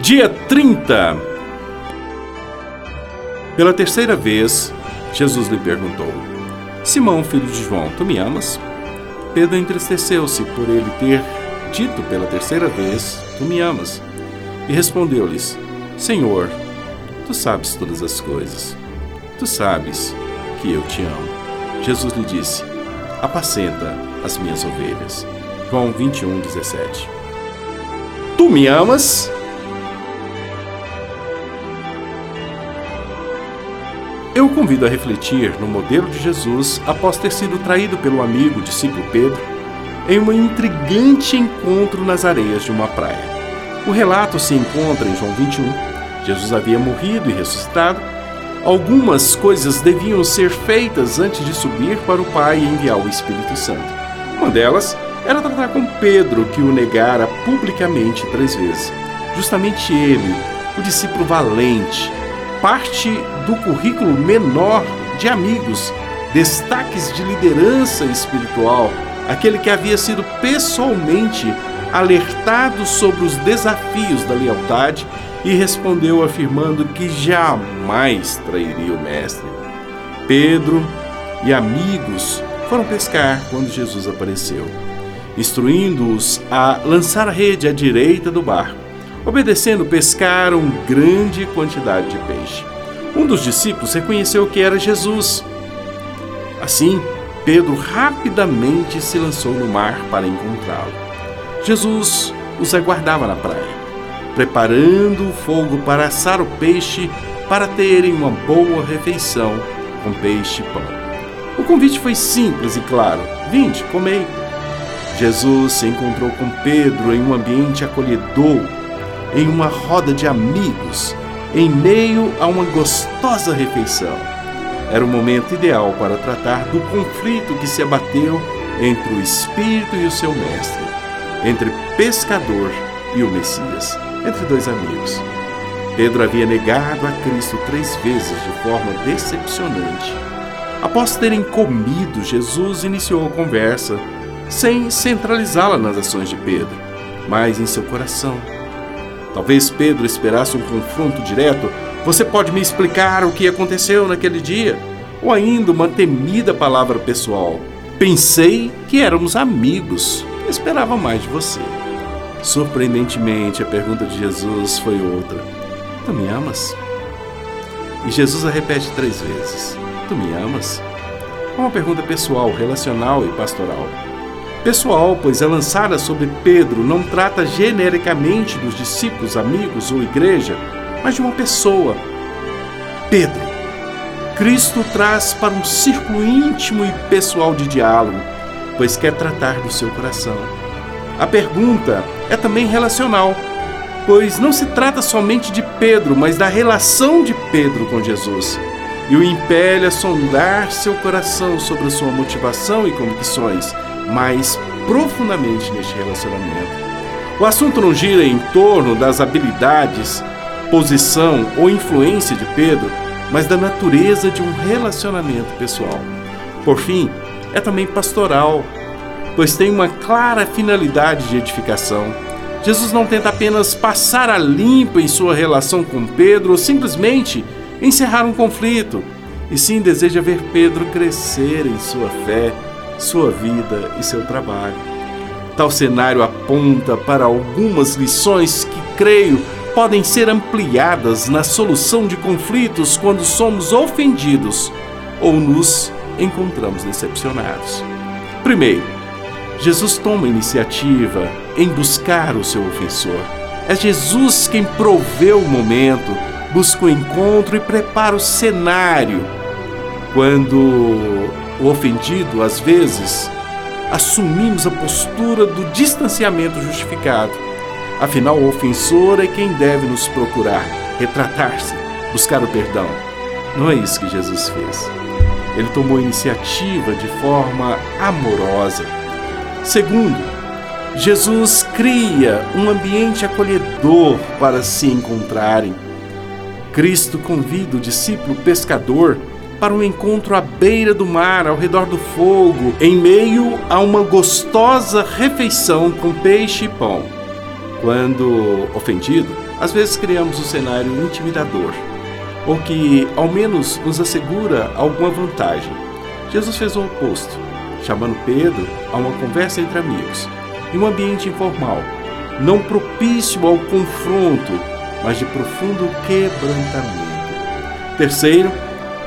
Dia 30. Pela terceira vez, Jesus lhe perguntou: Simão, filho de João, tu me amas? Pedro entristeceu-se por ele ter dito pela terceira vez: Tu me amas. E respondeu-lhes: Senhor, tu sabes todas as coisas. Tu sabes que eu te amo. Jesus lhe disse: Apacenta as minhas ovelhas. João 21, 17. Tu me amas? Eu o convido a refletir no modelo de Jesus após ter sido traído pelo amigo discípulo Pedro em um intrigante encontro nas areias de uma praia. O relato se encontra em João 21. Jesus havia morrido e ressuscitado. Algumas coisas deviam ser feitas antes de subir para o Pai e enviar o Espírito Santo. Uma delas era tratar com Pedro, que o negara publicamente três vezes. Justamente ele, o discípulo valente, parte do currículo menor de amigos, destaques de liderança espiritual, aquele que havia sido pessoalmente alertado sobre os desafios da lealdade e respondeu afirmando que jamais trairia o Mestre. Pedro e amigos foram pescar quando Jesus apareceu, instruindo-os a lançar a rede à direita do barco. Obedecendo, pescaram grande quantidade de peixe. Um dos discípulos reconheceu que era Jesus. Assim, Pedro rapidamente se lançou no mar para encontrá-lo. Jesus os aguardava na praia, preparando o fogo para assar o peixe para terem uma boa refeição com peixe e pão. O convite foi simples e claro: vinde, comei. Jesus se encontrou com Pedro em um ambiente acolhedor, em uma roda de amigos, em meio a uma gostosa refeição. Era o momento ideal para tratar do conflito que se abateu entre o Espírito e o seu mestre, entre pescador e o Messias, entre dois amigos. Pedro havia negado a Cristo três vezes de forma decepcionante. Após terem comido, Jesus iniciou a conversa, sem centralizá-la nas ações de Pedro, mas em seu coração. Talvez Pedro esperasse um confronto direto você pode me explicar o que aconteceu naquele dia? Ou ainda uma temida palavra pessoal. Pensei que éramos amigos. Esperava mais de você. Surpreendentemente, a pergunta de Jesus foi outra: Tu me amas? E Jesus a repete três vezes: Tu me amas? É uma pergunta pessoal, relacional e pastoral. Pessoal, pois é lançada sobre Pedro, não trata genericamente dos discípulos, amigos ou igreja, mas de uma pessoa. Pedro. Cristo traz para um círculo íntimo e pessoal de diálogo, pois quer tratar do seu coração. A pergunta é também relacional, pois não se trata somente de Pedro, mas da relação de Pedro com Jesus. E o impele a sondar seu coração sobre a sua motivação e convicções, mais profundamente neste relacionamento. O assunto não gira em torno das habilidades posição ou influência de Pedro, mas da natureza de um relacionamento pessoal. Por fim, é também pastoral, pois tem uma clara finalidade de edificação. Jesus não tenta apenas passar a limpo em sua relação com Pedro ou simplesmente encerrar um conflito, e sim deseja ver Pedro crescer em sua fé, sua vida e seu trabalho. Tal cenário aponta para algumas lições que creio podem ser ampliadas na solução de conflitos quando somos ofendidos ou nos encontramos decepcionados. Primeiro, Jesus toma iniciativa em buscar o seu ofensor. É Jesus quem proveu o momento, busca o encontro e prepara o cenário. Quando o ofendido, às vezes, assumimos a postura do distanciamento justificado Afinal, o ofensor é quem deve nos procurar, retratar-se, buscar o perdão. Não é isso que Jesus fez. Ele tomou iniciativa de forma amorosa. Segundo, Jesus cria um ambiente acolhedor para se encontrarem. Cristo convida o discípulo pescador para um encontro à beira do mar, ao redor do fogo, em meio a uma gostosa refeição com peixe e pão. Quando ofendido, Às vezes criamos um cenário intimidador, ou que ao menos nos assegura alguma vantagem. Jesus fez o oposto, chamando Pedro a uma conversa entre amigos, em um ambiente informal, não propício ao confronto, mas de profundo quebrantamento. Terceiro,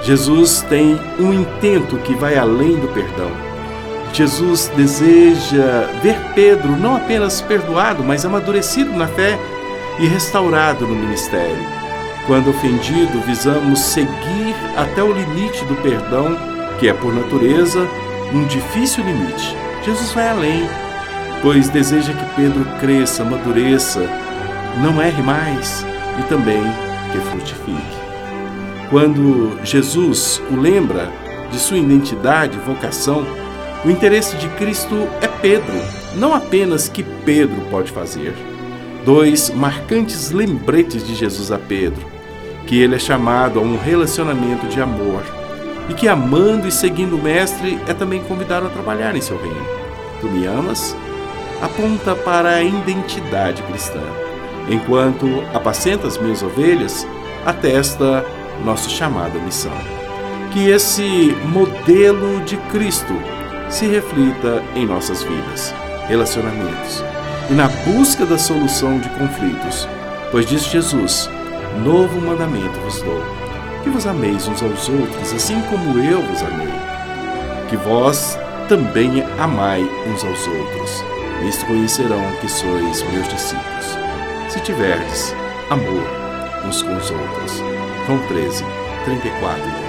Jesus tem um intento que vai além do perdão. Jesus deseja ver Pedro não apenas perdoado, mas amadurecido na fé e restaurado no ministério. Quando ofendido, visamos seguir até o limite do perdão, que é por natureza um difícil limite. Jesus vai além, pois deseja que Pedro cresça, amadureça, não erre mais e também que frutifique. Quando Jesus o lembra de sua identidade e vocação, o interesse de Cristo é Pedro, não apenas que Pedro pode fazer. Dois marcantes lembretes de Jesus a Pedro: que ele é chamado a um relacionamento de amor e que, amando e seguindo o Mestre, é também convidado a trabalhar em seu reino. Tu me amas? Aponta para a identidade cristã. Enquanto apacenta as minhas ovelhas, atesta nosso chamado à missão. Que esse modelo de Cristo se reflita em nossas vidas, relacionamentos e na busca da solução de conflitos, pois diz Jesus: Novo mandamento vos dou, que vos ameis uns aos outros, assim como eu vos amei. Que vós também amai uns aos outros. Nisto conhecerão que sois meus discípulos, se tiverdes amor uns com os outros. João 13, 34 e